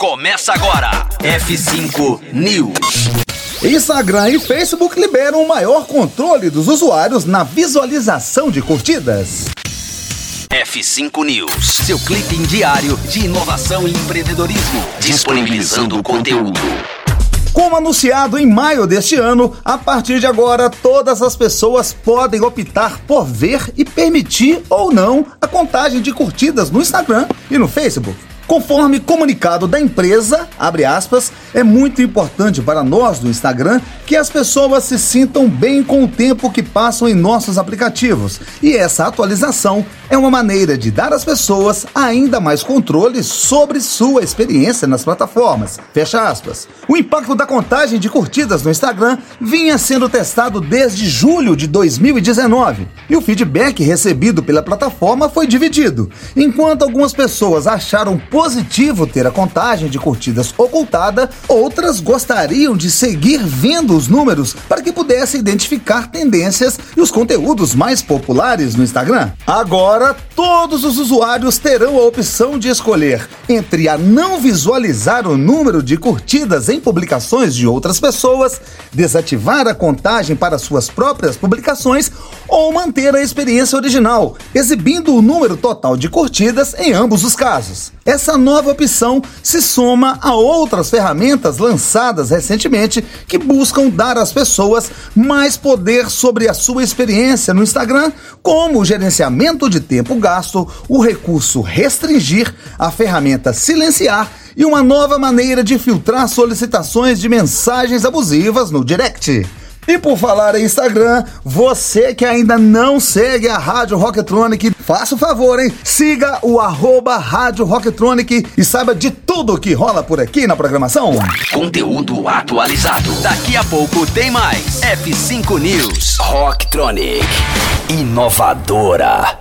Começa agora. F5 News. Instagram e Facebook liberam o maior controle dos usuários na visualização de curtidas. F5 News, seu clipe diário de inovação e empreendedorismo, disponibilizando o conteúdo. Como anunciado em maio deste ano, a partir de agora todas as pessoas podem optar por ver e permitir ou não a contagem de curtidas no Instagram e no Facebook. Conforme comunicado da empresa, abre aspas, é muito importante para nós do Instagram que as pessoas se sintam bem com o tempo que passam em nossos aplicativos. E essa atualização é uma maneira de dar às pessoas ainda mais controle sobre sua experiência nas plataformas. Fecha aspas. O impacto da contagem de curtidas no Instagram vinha sendo testado desde julho de 2019 e o feedback recebido pela plataforma foi dividido. Enquanto algumas pessoas acharam positivo ter a contagem de curtidas ocultada, outras gostariam de seguir vendo os números para que pudesse identificar tendências e os conteúdos mais populares no Instagram. Agora, todos os usuários terão a opção de escolher entre a não visualizar o número de curtidas em publicações de outras pessoas, desativar a contagem para suas próprias publicações ou manter a experiência original, exibindo o número total de curtidas em ambos os casos. Essa nova opção se soma a outras ferramentas lançadas recentemente que buscam dar às pessoas mais poder sobre a sua experiência no Instagram, como o gerenciamento de tempo gasto, o recurso restringir, a ferramenta silenciar e uma nova maneira de filtrar solicitações de mensagens abusivas no direct. E por falar em Instagram, você que ainda não segue a Rádio Rocktronic, faça o favor, hein? Siga o arroba Rádio Rocktronic e saiba de tudo que rola por aqui na programação. Conteúdo atualizado. Daqui a pouco tem mais. F5 News. Rocktronic. Inovadora.